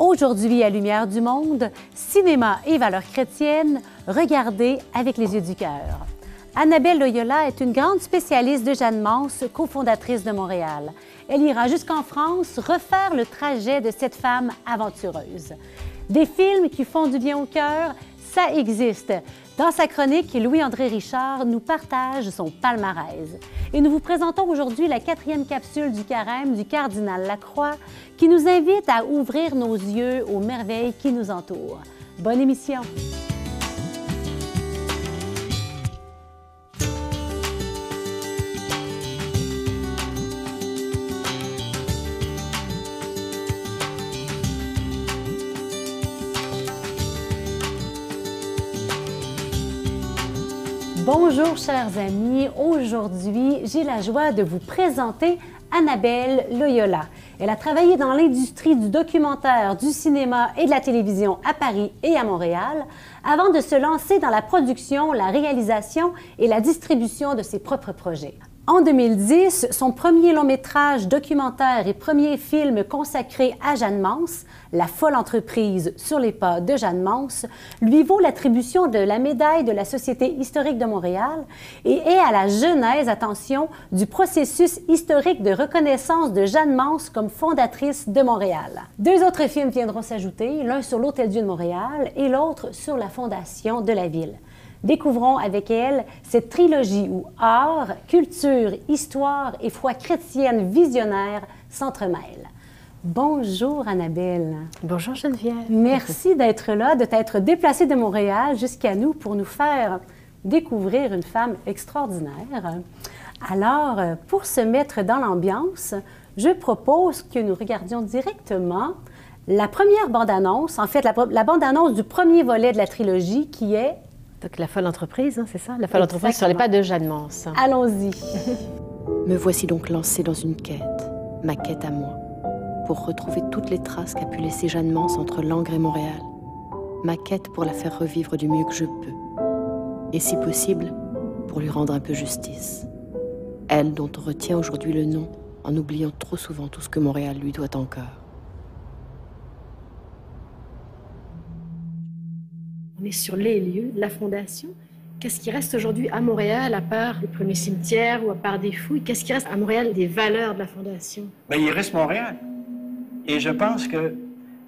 Aujourd'hui, à Lumière du Monde, cinéma et valeurs chrétiennes, regardez avec les yeux du cœur. Annabelle Loyola est une grande spécialiste de Jeanne Mans, cofondatrice de Montréal. Elle ira jusqu'en France refaire le trajet de cette femme aventureuse. Des films qui font du bien au cœur, ça existe. Dans sa chronique, Louis-André Richard nous partage son palmarès. Et nous vous présentons aujourd'hui la quatrième capsule du carême du cardinal Lacroix qui nous invite à ouvrir nos yeux aux merveilles qui nous entourent. Bonne émission! Bonjour chers amis, aujourd'hui j'ai la joie de vous présenter Annabelle Loyola. Elle a travaillé dans l'industrie du documentaire, du cinéma et de la télévision à Paris et à Montréal avant de se lancer dans la production, la réalisation et la distribution de ses propres projets. En 2010, son premier long métrage documentaire et premier film consacré à Jeanne Mance, La folle entreprise sur les pas de Jeanne Mance, lui vaut l'attribution de la médaille de la Société historique de Montréal et est à la genèse, attention, du processus historique de reconnaissance de Jeanne Mance comme fondatrice de Montréal. Deux autres films viendront s'ajouter, l'un sur l'Hôtel-Dieu de Montréal et l'autre sur la fondation de la ville. Découvrons avec elle cette trilogie où art, culture, histoire et foi chrétienne visionnaire s'entremêlent. Bonjour Annabelle. Bonjour Geneviève. Merci d'être là, de t'être déplacée de Montréal jusqu'à nous pour nous faire découvrir une femme extraordinaire. Alors, pour se mettre dans l'ambiance, je propose que nous regardions directement la première bande-annonce, en fait la, la bande-annonce du premier volet de la trilogie qui est donc la folle entreprise, hein, c'est ça? La folle entreprise sur les pas de Jeanne Mance. Allons-y. Me voici donc lancée dans une quête, ma quête à moi, pour retrouver toutes les traces qu'a pu laisser Jeanne Mance entre Langres et Montréal. Ma quête pour la faire revivre du mieux que je peux. Et si possible, pour lui rendre un peu justice. Elle dont on retient aujourd'hui le nom en oubliant trop souvent tout ce que Montréal lui doit encore. Est sur les lieux de la fondation. Qu'est-ce qui reste aujourd'hui à Montréal, à part les premiers cimetières ou à part des fouilles? Qu'est-ce qui reste à Montréal des valeurs de la fondation? Bien, il reste Montréal. Et je pense que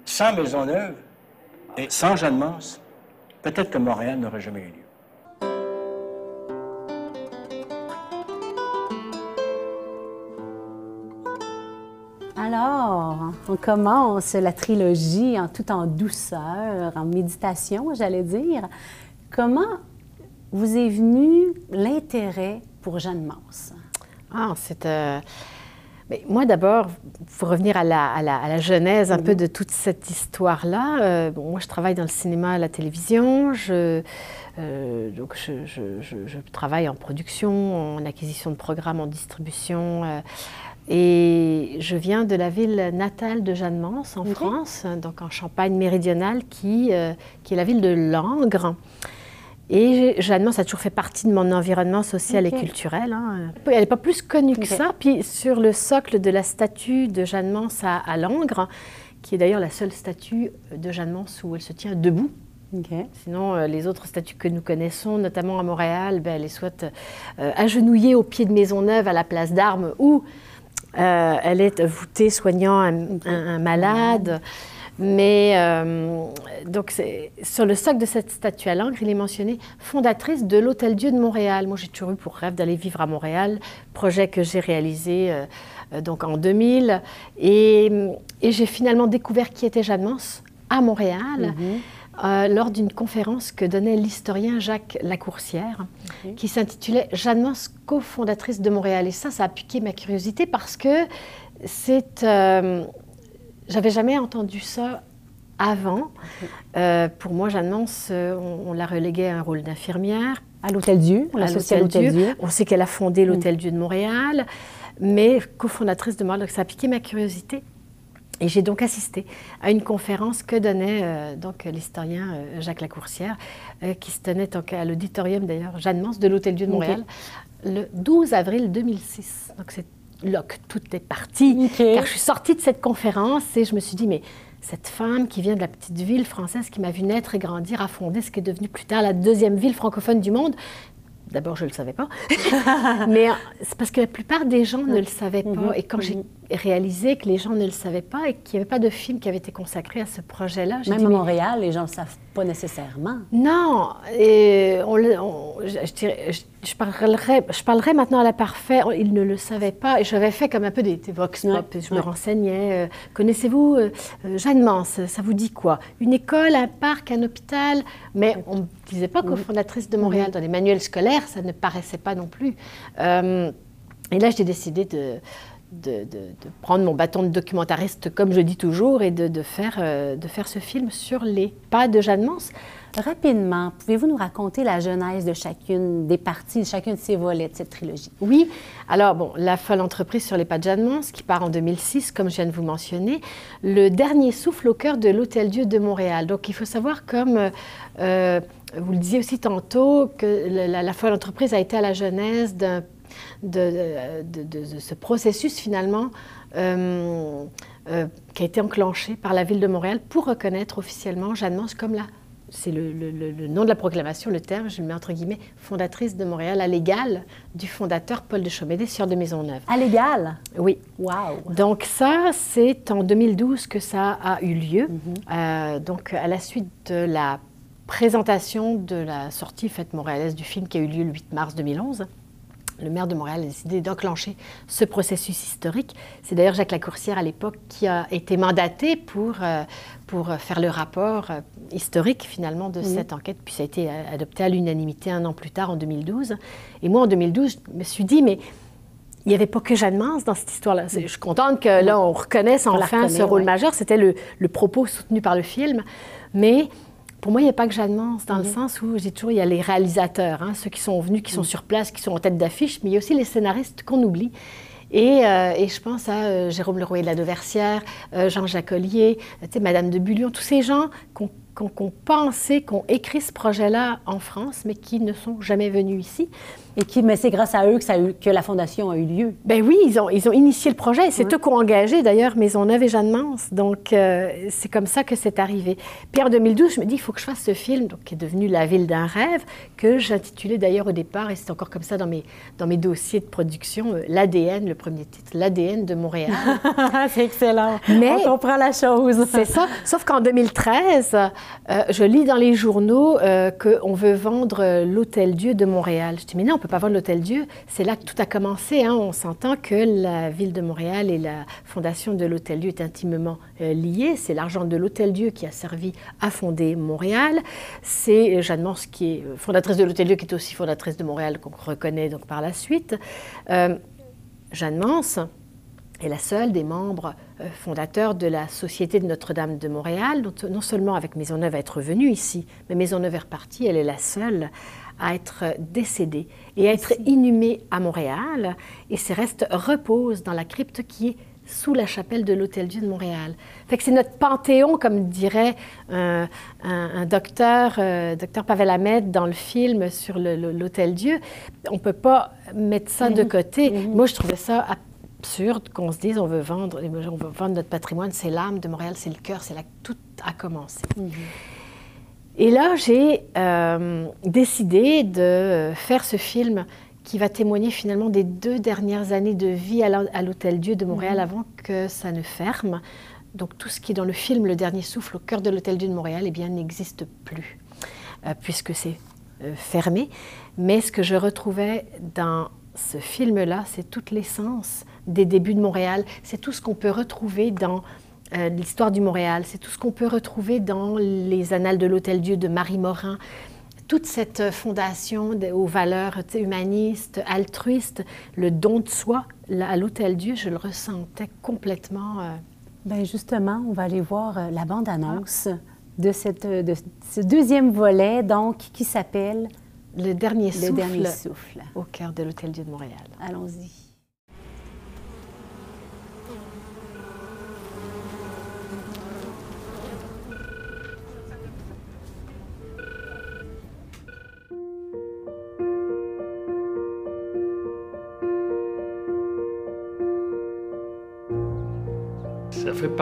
sans Maisonneuve et sans Jeanne Mance, peut-être que Montréal n'aurait jamais eu lieu. On commence la trilogie en tout en douceur, en méditation, j'allais dire. Comment vous est venu l'intérêt pour Jeanne Mance? Ah, c'est... Euh, moi, d'abord, pour revenir à la, genèse un peu de toute cette histoire-là, euh, bon, moi, je travaille dans le cinéma, la télévision. Euh, donc, je, travaille en production, en acquisition de programmes, en distribution. Et je viens de la ville natale de Jeanne Mance, en France, donc en Champagne méridionale, qui, euh, qui est la ville de Langres. Et Jeanne Mance a toujours fait partie de mon environnement social et culturel. Hein. Elle n'est pas plus connue que ça. Puis sur le socle de la statue de Jeanne Mance à, Langres, qui est d'ailleurs la seule statue de Jeanne Mance où elle se tient debout, Sinon, euh, les autres statues que nous connaissons, notamment à Montréal, ben, elle est soit euh, agenouillée au pied de Maisonneuve à la place d'Armes ou euh, elle est voûtée soignant un, malade. Mais euh, donc, sur le socle de cette statue à l'encre, il est mentionné fondatrice de l'Hôtel Dieu de Montréal. Moi, j'ai toujours eu pour rêve d'aller vivre à Montréal, projet que j'ai réalisé euh, donc en 2000. Et, j'ai finalement découvert qui était Jeanne Mance à Montréal. Mm-hmm. Euh, lors d'une conférence que donnait l'historien Jacques Lacourcière, qui s'intitulait Jeanne Mance, cofondatrice de Montréal. Et ça, ça a piqué ma curiosité parce que c'est. Euh, j'avais jamais entendu ça avant. Euh, pour moi, Jeanne Mance, on, l'a reléguée à un rôle d'infirmière. À l'Hôtel Dieu, on Dieu. On sait qu'elle a fondé l'Hôtel Dieu de Montréal, mais cofondatrice de Montréal. Donc ça a piqué ma curiosité. Et j'ai donc assisté à une conférence que donnait euh, donc l'historien euh, Jacques Lacourcière, euh, qui se tenait à l'auditorium d'ailleurs Jeanne Mance de l'Hôtel Dieu de Montréal, le 12 avril 2006. Donc c'est là que tout est parti, car je suis sortie de cette conférence et je me suis dit, mais cette femme qui vient de la petite ville française qui m'a vu naître et grandir, a fondé ce qui est devenu plus tard la deuxième ville francophone du monde. D'abord, je ne le savais pas. Mais c'est parce que la plupart des gens ne le savaient pas. Mhm. Et quand j'ai Mhm. Réalisé que les gens ne le savaient pas et qu'il n'y avait pas de film qui avait été consacré à ce projet-là, Même dit, à mais Montréal, les gens ne le savent pas nécessairement. non, et on le- on- je, dirais- je- je parlerai, je parlerai maintenant à la parfait. Il ne le savait pas et j'avais fait comme un peu des, des vox pop. Ouais, Je me renseignais. euh, Connaissez-vous euh, euh, Jeanne Mance Ça vous dit quoi? Une école, un parc, un hôpital? Mais on ne disait pas cofondatrice de Montréal. Dans les manuels scolaires, ça ne paraissait pas non plus. Euh, et là, j'ai décidé de, de, de- de prendre mon bâton de documentariste, comme je dis toujours, et de, de faire, euh, de faire ce film sur les pas de Jeanne Mance. Rapidement, pouvez-vous nous raconter la genèse de chacune des parties, de chacun de ces volets de cette trilogie? Oui. Alors, bon, La folle entreprise sur les pas de Jeanne Mance, qui part en 2006, comme je viens de vous mentionner. Le dernier souffle au cœur de l'Hôtel Dieu de Montréal. Donc, il faut savoir, comme euh, euh, vous le disiez aussi tantôt, que la, la folle entreprise a été à la genèse de, de- de- de ce processus, finalement, euh, euh, qui a été enclenché par la ville de Montréal pour reconnaître officiellement Jeanne Mance comme la c'est le, le- le- le nom de la proclamation, le terme, je le mets entre guillemets, fondatrice de Montréal à l'égal du fondateur Paul de Chaumédé, sieur de Maisonneuve. À l'égal? Oui. Wow! Donc ça, c'est en 2012 que ça a eu lieu. Euh, donc à la suite de la présentation de la sortie faite montréalaise du film qui a eu lieu le 8 mars 2011, le maire de Montréal a décidé d'enclencher ce processus historique. C'est d'ailleurs Jacques Lacourcière à l'époque qui a été mandaté pour, euh, pour faire le rapport euh, historique finalement de cette enquête, puis ça a été euh, adopté à l'unanimité un an plus tard en 2012. Et moi en 2012, je me suis dit, mais il n'y avait pas que Jeanne Mance dans cette histoire-là. Je suis contente que là, on reconnaisse On enfin reconnaît, ce rôle ouais. majeur. C'était le, le propos soutenu par le film. Mais pour moi, il n'y a pas que Jeanne Mance, dans le Mhm. sens où j'ai toujours, il y a les réalisateurs, hein, ceux qui sont venus, qui sont sur place, qui sont en tête d'affiche, mais il y a aussi les scénaristes qu'on oublie. Et, euh, et je pense à euh, Jérôme Leroy de la Dauversière, euh, Jean Jacolier, euh, Madame de Bullion, tous ces gens qu'on qu'on qu'on pensait, qu'on écrit ce projet-là en France, mais qui ne sont jamais venus ici. Et qui, mais c'est grâce à eux que, ça a eu- que la fondation a eu lieu. Ben oui, ils ont, ils ont initié le projet. C'est eux qui ont engagé d'ailleurs Maisonneuve et Jeanne Mance. Donc euh, c'est comme ça que c'est arrivé. Puis en 2012, je me dis, il faut que je fasse ce film, donc, qui est devenu La ville d'un rêve, que j'intitulais d'ailleurs au départ, et c'est encore comme ça dans mes, dans mes dossiers de production, euh, l'ADN, le premier titre, l'ADN de Montréal. c'est excellent. Mais- On comprend la chose. C'est ça. Sauf qu'en 2013, euh, je lis dans les journaux qu'on veut vendre l'Hôtel Dieu de Montréal. Je dis, mais non, peut pas vendre l'Hôtel Dieu. C'est là que tout a commencé. hein. On s'entend que la ville de Montréal et la fondation de l'Hôtel Dieu est intimement euh, liée. C'est l'argent de l'Hôtel Dieu qui a servi à fonder Montréal. C'est euh, Jeanne Mance qui est euh, fondatrice de l'Hôtel Dieu, qui est aussi fondatrice de Montréal, qu'on reconnaît donc par la suite. Euh, Jeanne Mance est la seule des membres fondateurs de la Société de Notre-Dame de Montréal, dont non seulement avec Maisonneuve à être venue ici, mais Maisonneuve est repartie, elle est la seule à être décédée et à être inhumée à Montréal, et ses restes reposent dans la crypte qui est sous la chapelle de l'Hôtel-Dieu de Montréal. Fait que c'est notre panthéon, comme dirait un, un- un docteur, euh, docteur Pavel Ahmed, dans le film sur l'Hôtel-Dieu. On ne peut pas mettre ça de côté. Moi, je trouvais ça absurde qu'on se dise on veut vendre, on veut vendre notre patrimoine, c'est l'âme de Montréal, c'est le cœur, c'est là que tout a commencé. Et là, j'ai euh, décidé de faire ce film qui va témoigner finalement des deux dernières années de vie à l'Hôtel Dieu de Montréal avant que ça ne ferme. Donc tout ce qui est dans le film Le Dernier Souffle au cœur de l'Hôtel Dieu de Montréal, eh bien, n'existe plus, euh, puisque c'est euh, fermé. Mais ce que je retrouvais dans ce film-là, c'est toute l'essence des débuts de Montréal. C'est tout ce qu'on peut retrouver dans euh, l'histoire du Montréal. C'est tout ce qu'on peut retrouver dans les annales de l'Hôtel Dieu de Marie Morin. Toute cette euh, fondation de- aux valeurs humanistes, altruistes, le don de soi, là, à l'Hôtel Dieu, je le ressentais complètement. euh, Ben justement, on va aller voir euh, la bande-annonce de, cette, de ce deuxième volet, donc, qui s'appelle le dernier Le souffle Dernier Souffle. au cœur de l'Hôtel Dieu de Montréal. Allons-y.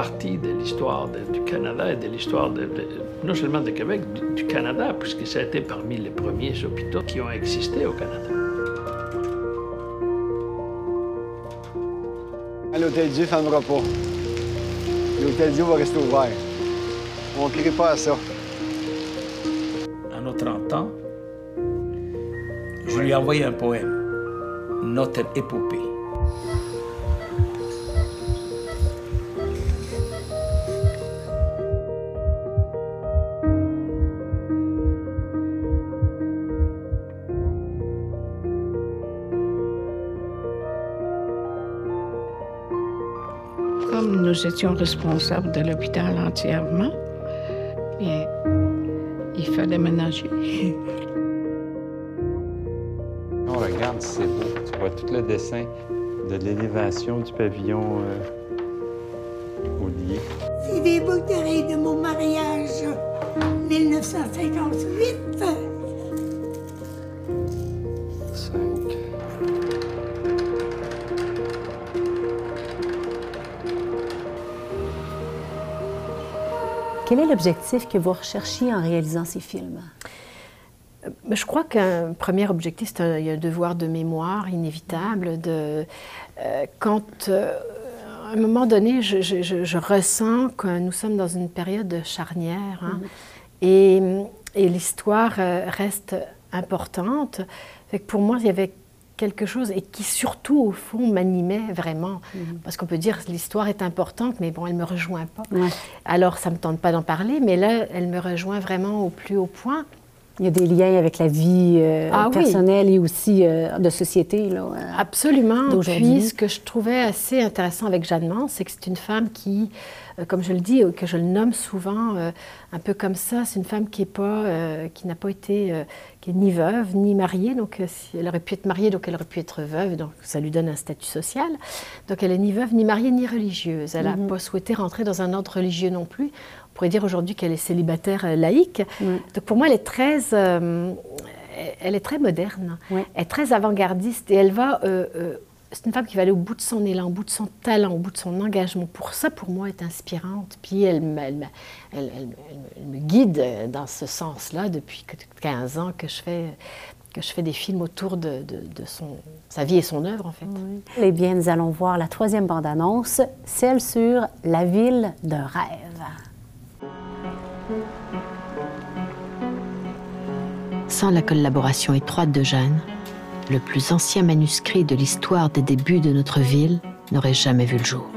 Partie de l'histoire du Canada et de l'histoire non seulement du Québec, du, Canada, puisque ça a été parmi les premiers hôpitaux qui ont existé au Canada. L'Hôtel Dieu ne fermera pas. L'Hôtel Dieu va rester ouvert. On ne crie pas à ça. À nos 30 ans, je lui ai envoyé un poème, Notre épopée. Nous étions responsables de l'hôpital entièrement. Et il fallait ménager. On regarde, c'est beau. Tu vois tout le dessin de l'élévation du pavillon euh, l'objectif que vous recherchiez en réalisant ces films? Euh, je crois qu'un premier objectif, c'est un, un, devoir de mémoire inévitable. De, euh, quand, euh, à un moment donné, je, je, je, ressens que nous sommes dans une période charnière hein, mm-hmm. et, et l'histoire reste importante. Fait que pour moi, il y avait quelque chose et qui surtout, au fond, m'animait vraiment. Mhm. Parce qu'on peut dire l'histoire est importante, mais bon, elle me rejoint pas. Alors, ça me tente pas d'en parler, mais là, elle me rejoint vraiment au plus haut point. Il y a des liens avec la vie euh, ah personnelle et aussi euh, de société. Là, euh, Absolument. Puis, ce que je trouvais assez intéressant avec Jeanne Mans, c'est que c'est une femme qui, comme je le dis, que je le nomme souvent, un peu comme ça, c'est une femme qui n'a pas été, qui est ni veuve, ni mariée. Donc, si elle aurait pu être mariée, donc elle aurait pu être veuve, donc ça lui donne un statut social. Donc, elle est ni veuve, ni mariée, ni religieuse. Elle n'a mhm. pas souhaité rentrer dans un ordre religieux non plus. On pourrait dire aujourd'hui qu'elle est célibataire euh, laïque. Donc pour moi, elle est très, euh, elle est très moderne, elle est très avant-gardiste et elle va. Euh, c'est une femme qui va aller au bout de son élan, au bout de son talent, au bout de son engagement. Pour ça, pour moi, est inspirante. Puis elle, elle, elle, elle me guide dans ce sens-là depuis 15 ans que je fais que je fais des films autour de, de, de son, sa vie et son œuvre, en fait. Eh bien, nous allons voir la troisième bande-annonce, celle sur La ville de rêve. Sans la collaboration étroite de Jeanne, le plus ancien manuscrit de l'histoire des débuts de notre ville n'aurait jamais vu le jour.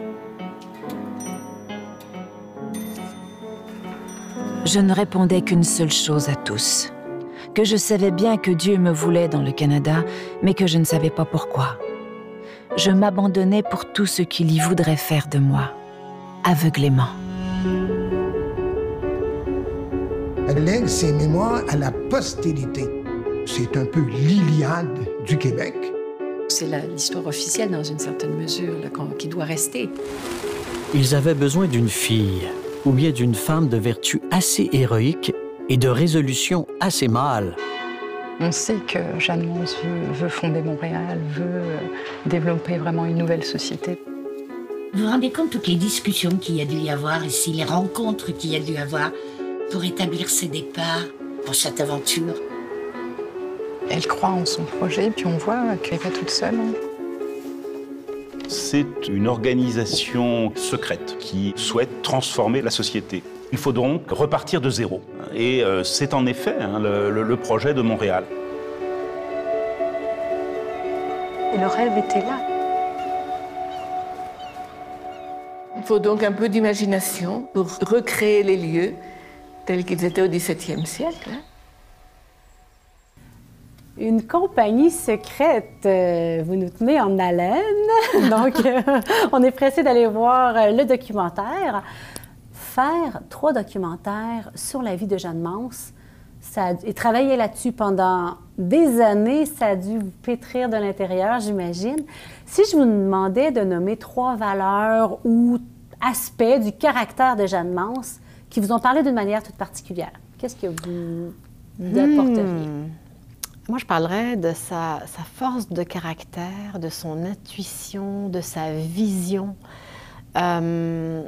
Je ne répondais qu'une seule chose à tous, que je savais bien que Dieu me voulait dans le Canada, mais que je ne savais pas pourquoi. Je m'abandonnais pour tout ce qu'il y voudrait faire de moi, aveuglément. Elle lègue ses mémoires à la postérité. C'est un peu l'Iliade du Québec. C'est l'histoire officielle dans une certaine mesure là, qui doit rester. Ils avaient besoin d'une fille, ou bien d'une femme de vertu assez héroïque et de résolution assez mâle. On sait que Jeanne Mons veut, fonder Montréal, veut euh, développer vraiment une nouvelle société. Vous vous rendez compte toutes les discussions qu'il y a dû y avoir ici, les rencontres qu'il y a dû avoir pour établir ses départs pour cette aventure? Elle croit en son projet, puis on voit qu'elle n'est pas toute seule. Hein. C'est une organisation secrète qui souhaite transformer la société. Il faut donc repartir de zéro. Et euh, c'est en effet hein, le, projet de Montréal. Et le rêve était là. Il faut donc un peu d'imagination pour recréer les lieux tels qu'ils étaient au XVIIe siècle. Une compagnie secrète, euh, vous nous tenez en haleine, donc euh, on est pressé d'aller voir euh, le documentaire. Faire trois documentaires sur la vie de Jeanne Mans, ça et travailler là-dessus pendant des années, ça a dû vous pétrir de l'intérieur, j'imagine. Si je vous demandais de nommer trois valeurs ou aspects du caractère de Jeanne Mans, qui vous ont parlé d'une manière toute particulière. Qu'est-ce que vous apporteriez? Hmm. Moi, je parlerais de sa, force de caractère, de son intuition, de sa vision. Euh,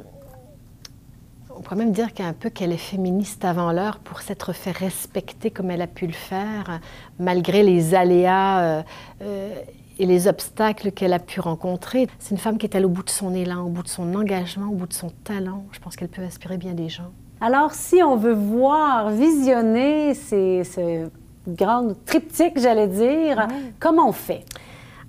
on pourrait même dire qu'un peu qu'elle est féministe avant l'heure pour s'être fait respecter comme elle a pu le faire, malgré les aléas et les obstacles qu'elle a pu rencontrer. C'est une femme qui est allée au bout de son élan, au bout de son engagement, au bout de son talent. Je pense qu'elle peut inspirer bien des gens. Alors, si on veut voir, visionner ces, ces grandes triptyques, j'allais dire, comment on fait?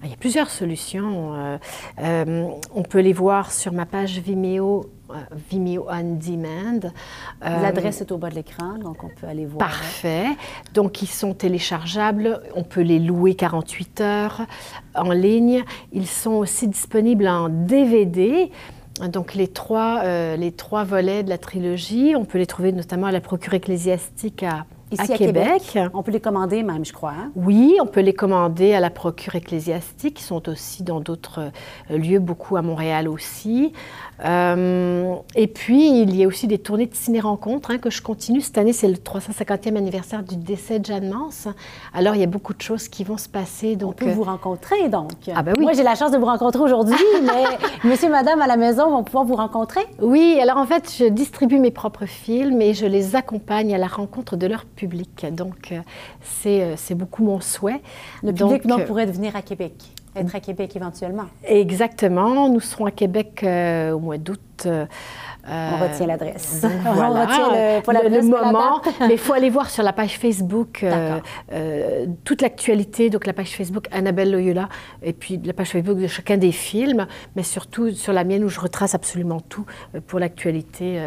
Ah, il y a plusieurs solutions. Euh, euh, on peut les voir sur ma page Vimeo, euh, Vimeo On Demand. L'adresse est au bas de l'écran, donc on peut aller voir. Parfait. Donc, ils sont téléchargeables. On peut les louer 48 heures en ligne. Ils sont aussi disponibles en DVD. Donc les trois, les trois volets de la trilogie, on peut les trouver notamment à la procure ecclésiastique à Ici à, Québec. On peut les commander même, je crois. Hein? Oui, on peut les commander à la procure ecclésiastique, qui sont aussi dans d'autres euh, lieux, beaucoup à Montréal aussi. Euh, et puis, il y a aussi des tournées de ciné-rencontres hein, que je continue. Cette année, c'est le 350e anniversaire du décès de Jeanne Mance. Alors, il y a beaucoup de choses qui vont se passer. Donc, on peut vous rencontrer, donc. Ah ben oui. Moi, j'ai la chance de vous rencontrer aujourd'hui, mais monsieur, madame à la maison vont pouvoir vous rencontrer? Oui, alors en fait, je distribue mes propres films et je les accompagne à la rencontre de leur public. Donc, euh, euh, c'est beaucoup mon souhait. Le public donc, pourrait venir à Québec être à Québec éventuellement. Exactement. Nous serons à Québec euh, au mois d'août. Euh, on retient l'adresse. Voilà. on retient le, moment. mais il faut aller voir sur la page Facebook euh, toute l'actualité. Donc la page Facebook Annabelle Loyola et puis la page Facebook de chacun des films, mais surtout sur la mienne où je retrace absolument tout pour l'actualité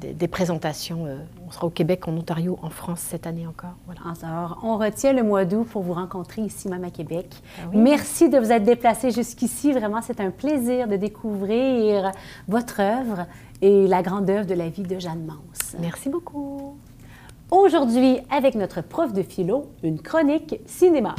des présentations on sera au Québec, en Ontario, en France cette année encore. Voilà. Alors, on retient le mois d'août pour vous rencontrer ici même à Québec. Ah Merci de vous être déplacé jusqu'ici. Vraiment, c'est un plaisir de découvrir votre œuvre et la grande œuvre de la vie de Jeanne Mance. Merci beaucoup. Aujourd'hui, avec notre prof de philo, une chronique cinéma.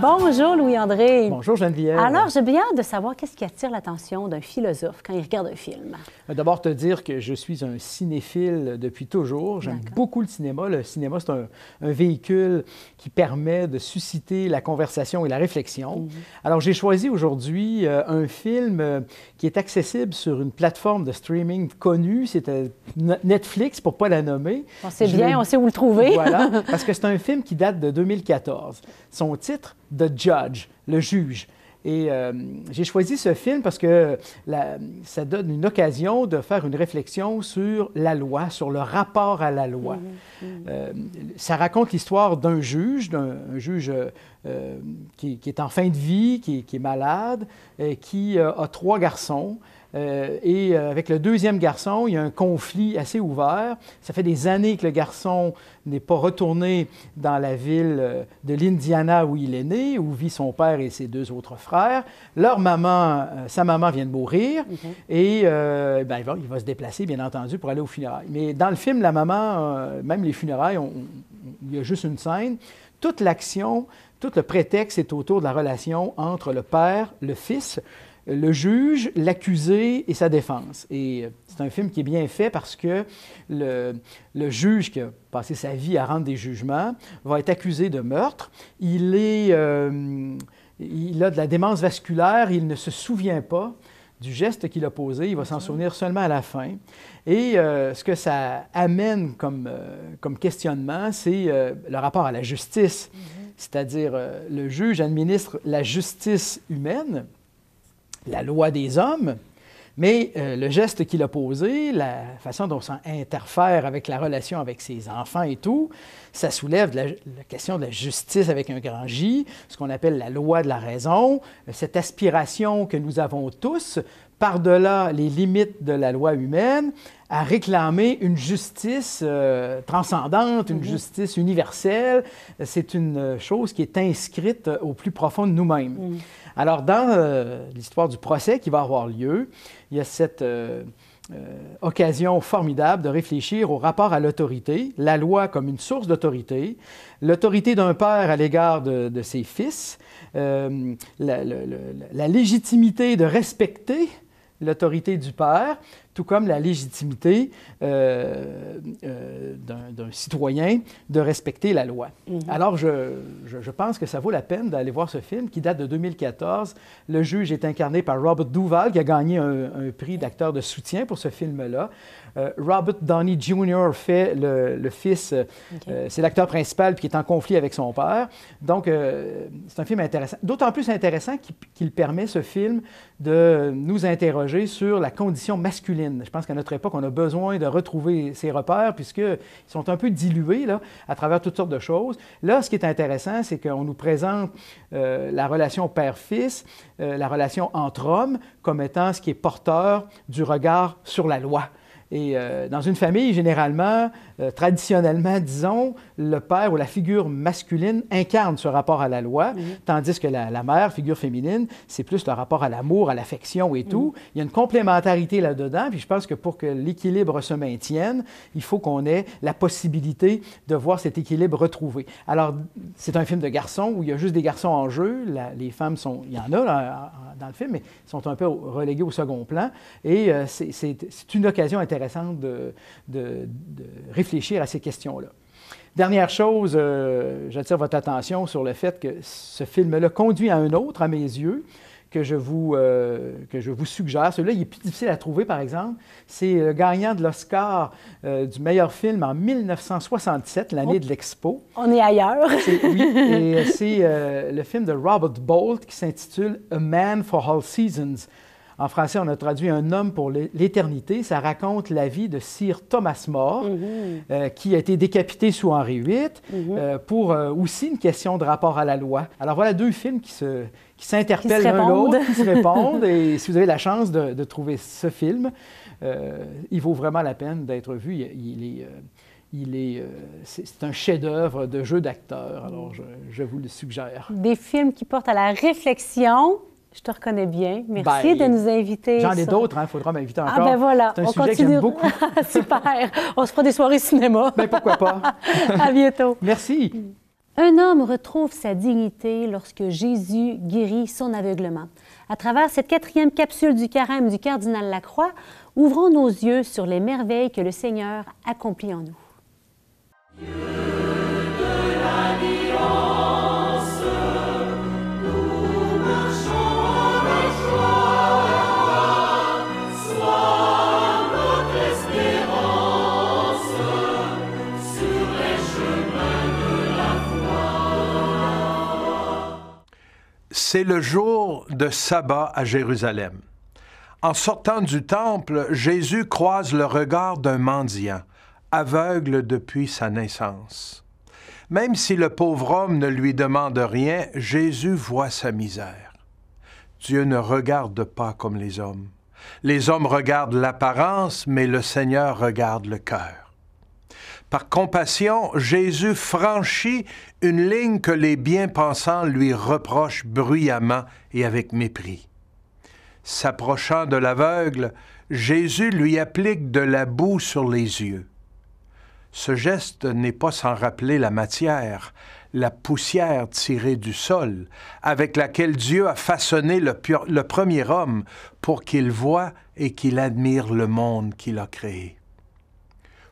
Bonjour Louis-André. Bonjour Geneviève. Alors, j'ai bien hâte de savoir qu'est-ce qui attire l'attention d'un philosophe quand il regarde un film. Euh, d'abord, te dire que je suis un cinéphile depuis toujours. J'aime beaucoup le cinéma. Le cinéma, c'est un, véhicule qui permet de susciter la conversation et la réflexion. Mhm. Alors, j'ai choisi aujourd'hui euh, un film euh, qui est accessible sur une plateforme de streaming connue. C'était Netflix, pour ne pas la nommer. On sait bien, on sait où le trouver. voilà, parce que c'est un film qui date de 2014. Son titre, The Judge, le juge. Et euh, j'ai choisi ce film parce que ça donne une occasion de faire une réflexion sur la loi, sur le rapport à la loi. Euh, ça raconte l'histoire d'un juge, d'un juge euh, qui, est en fin de vie, qui, qui est malade, qui a trois garçons. Euh, et euh, avec le deuxième garçon, il y a un conflit assez ouvert. Ça fait des années que le garçon n'est pas retourné dans la ville euh, de l'Indiana où il est né, où vit son père et ses deux autres frères. Leur maman, sa maman vient de mourir et ben, il, va, il, va, se déplacer, bien entendu, pour aller aux funérailles. Mais dans le film, la maman, même les funérailles, il y a juste une scène. Toute l'action, tout le prétexte est autour de la relation entre le père, le fils, le juge, l'accusé et sa défense. Et euh, c'est un film qui est bien fait parce que le, juge qui a passé sa vie à rendre des jugements va être accusé de meurtre. Il, est, euh, il a de la démence vasculaire, il ne se souvient pas du geste qu'il a posé, il va s'en souvenir seulement à la fin. Et euh, ce que ça amène comme, comme questionnement, c'est le rapport à la justice. Mm-hmm. C'est-à-dire, le juge administre la justice humaine, la loi des hommes, mais euh, le geste qu'il a posé, la façon dont ça interfère avec la relation avec ses enfants et tout, ça soulève la, question de la justice avec un grand J, ce qu'on appelle la loi de la raison, cette aspiration que nous avons tous, par-delà les limites de la loi humaine, à réclamer une justice euh, transcendante, une mm-hmm. justice universelle. C'est une chose qui est inscrite au plus profond de nous-mêmes. Mm. Alors, dans euh, l'histoire du procès qui va avoir lieu, il y a cette euh, euh, occasion formidable de réfléchir au rapport à l'autorité, la loi comme une source d'autorité, l'autorité d'un père à l'égard de, ses fils, la, légitimité de respecter l'autorité du Père, tout comme la légitimité euh, euh, d'un citoyen de respecter la loi. Mhm. Alors, je, je, pense que ça vaut la peine d'aller voir ce film qui date de 2014. Le juge est incarné par Robert Duval, qui a gagné un, un prix d'acteur de soutien pour ce film-là. Euh, Robert Downey Jr. fait le, fils, c'est l'acteur principal qui est en conflit avec son père. Donc, c'est un film intéressant. D'autant plus intéressant qu'il permet, ce film, de nous interroger sur la condition masculine. Je pense qu'à notre époque, on a besoin de retrouver ces repères puisqu'ils sont un peu dilués à travers toutes sortes de choses. Là, ce qui est intéressant, c'est qu'on nous présente la relation père-fils, la relation entre hommes, comme étant ce qui est porteur du regard sur la loi. Et euh, dans une famille, généralement, euh, traditionnellement, disons, le père ou la figure masculine incarne ce rapport à la loi, mhm. tandis que la, mère, figure féminine, c'est plus le rapport à l'amour, à l'affection et tout. Mhm. Il y a une complémentarité là-dedans, puis je pense que pour que l'équilibre se maintienne, il faut qu'on ait la possibilité de voir cet équilibre retrouvé. Alors, c'est un film de garçons où il y a juste des garçons en jeu, les femmes sont, il y en a dans le film, mais sont un peu reléguées au second plan, et euh, c'est une occasion intéressante intéressante de, de, réfléchir à ces questions-là. Dernière chose, euh, j'attire votre attention sur le fait que ce film-là conduit à un autre, à mes yeux, que je vous, euh, que je vous suggère. Celui-là, il est plus difficile à trouver, par exemple. C'est le gagnant de l'Oscar euh, du meilleur film en 1967, l'année oh. de l'Expo. On est ailleurs. oui, et c'est le film de Robert Bolt qui s'intitule A Man for All Seasons. En français, on a traduit Un homme pour l'éternité. Ça raconte la vie de Sir Thomas More, mhm. euh, qui a été décapité sous Henri VIII, mhm. euh, pour euh, aussi une question de rapport à la loi. Alors voilà deux films qui se qui s'interpellent l'un l'autre, qui se répondent. et si vous avez la chance de, trouver ce film, il vaut vraiment la peine d'être vu. Il, est, il est, c'est un chef-d'œuvre de jeu d'acteur. Alors, je, je, vous le suggère. Des films qui portent à la réflexion, je te reconnais bien. Merci ben, de nous inviter. J'en ai d'autres, il hein. faudra m'inviter encore. Ah ben voilà, c'est un on sujet continue. que beaucoup. Super. On se fera des soirées cinéma. Ben pourquoi pas. à bientôt. Merci. Un homme retrouve sa dignité lorsque Jésus guérit son aveuglement. À travers cette quatrième capsule du carême du cardinal Lacroix, ouvrons nos yeux sur les merveilles que le Seigneur accomplit en nous. C'est le jour de sabbat à Jérusalem. En sortant du temple, Jésus croise le regard d'un mendiant, aveugle depuis sa naissance. Même si le pauvre homme ne lui demande rien, Jésus voit sa misère. Dieu ne regarde pas comme les hommes. Les hommes regardent l'apparence, mais le Seigneur regarde le cœur. Par compassion, Jésus franchit une ligne que les bien-pensants lui reprochent bruyamment et avec mépris. S'approchant de l'aveugle, Jésus lui applique de la boue sur les yeux. Ce geste n'est pas sans rappeler la matière, la poussière tirée du sol, avec laquelle Dieu a façonné le, premier homme pour qu'il voie et qu'il admire le monde qu'il a créé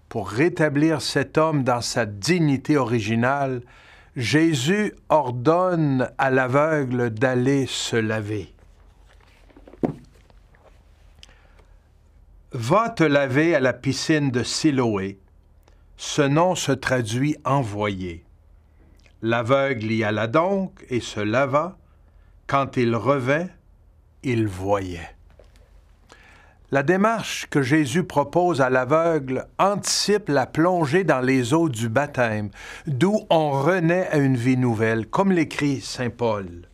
pour rétablir cet homme dans sa dignité originale, Jésus ordonne à l'aveugle d'aller se laver. Va te laver à la piscine de Siloé. Ce nom se traduit envoyé. L'aveugle y alla donc et se lava. Quand il revint, il voyait. La démarche que Jésus propose à l'aveugle anticipe la plongée dans les eaux du baptême, d'où on renaît à une vie nouvelle, comme l'écrit Saint Paul.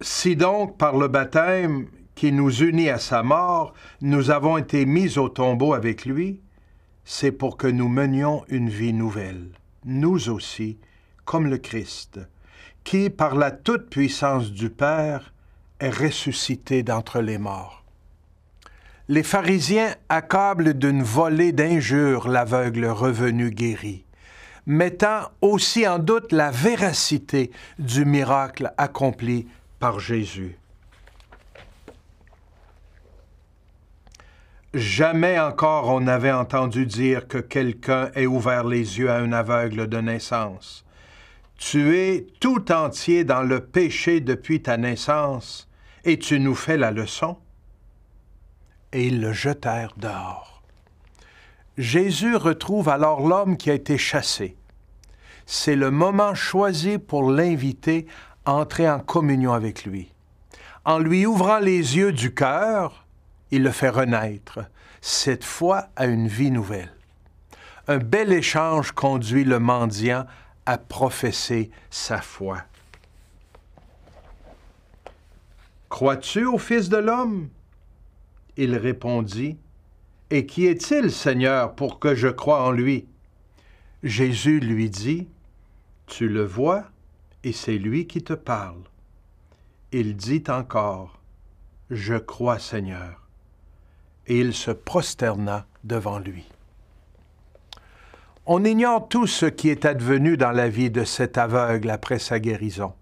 Si donc par le baptême qui nous unit à sa mort, nous avons été mis au tombeau avec lui, c'est pour que nous menions une vie nouvelle, nous aussi, comme le Christ, qui, par la toute-puissance du Père, est ressuscité d'entre les morts. Les pharisiens accablent d'une volée d'injures l'aveugle revenu guéri, mettant aussi en doute la véracité du miracle accompli par Jésus. Jamais encore on n'avait entendu dire que quelqu'un ait ouvert les yeux à un aveugle de naissance. Tu es tout entier dans le péché depuis ta naissance, et tu nous fais la leçon. Et ils le jetèrent dehors. Jésus retrouve alors l'homme qui a été chassé. C'est le moment choisi pour l'inviter à entrer en communion avec lui. En lui ouvrant les yeux du cœur, il le fait renaître, cette fois à une vie nouvelle. Un bel échange conduit le mendiant à professer sa foi. Crois-tu au Fils de l'homme? Il répondit, Et qui est-il, Seigneur, pour que je croie en lui? Jésus lui dit, Tu le vois, et c'est lui qui te parle. Il dit encore, Je crois, Seigneur. Et il se prosterna devant lui. On ignore tout ce qui est advenu dans la vie de cet aveugle après sa guérison.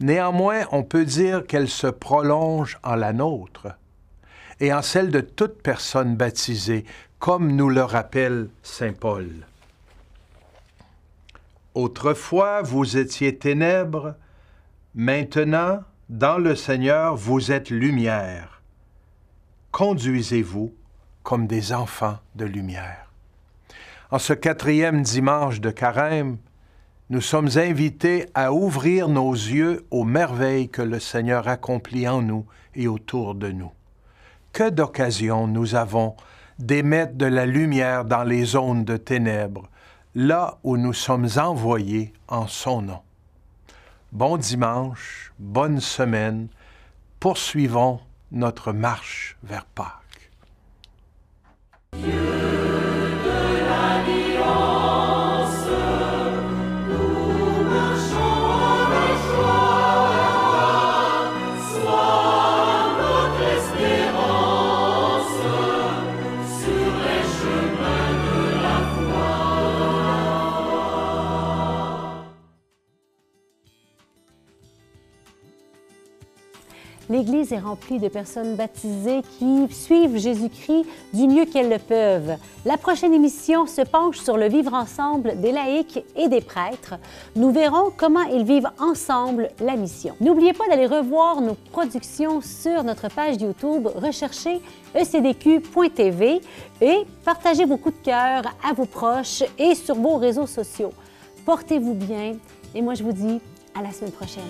Néanmoins, on peut dire qu'elle se prolonge en la nôtre et en celle de toute personne baptisée, comme nous le rappelle Saint Paul. Autrefois, vous étiez ténèbres, maintenant, dans le Seigneur, vous êtes lumière. Conduisez-vous comme des enfants de lumière. En ce quatrième dimanche de carême, nous sommes invités à ouvrir nos yeux aux merveilles que le Seigneur accomplit en nous et autour de nous. Que d'occasions nous avons d'émettre de la lumière dans les zones de ténèbres, là où nous sommes envoyés en son nom. Bon dimanche, bonne semaine, poursuivons notre marche vers Pâques. l'Église est remplie de personnes baptisées qui suivent Jésus-Christ du mieux qu'elles le peuvent. La prochaine émission se penche sur le vivre ensemble des laïcs et des prêtres. Nous verrons comment ils vivent ensemble la mission. N'oubliez pas d'aller revoir nos productions sur notre page YouTube. Recherchez ecdq.tv et partagez vos coups de cœur à vos proches et sur vos réseaux sociaux. Portez-vous bien et moi je vous dis à la semaine prochaine.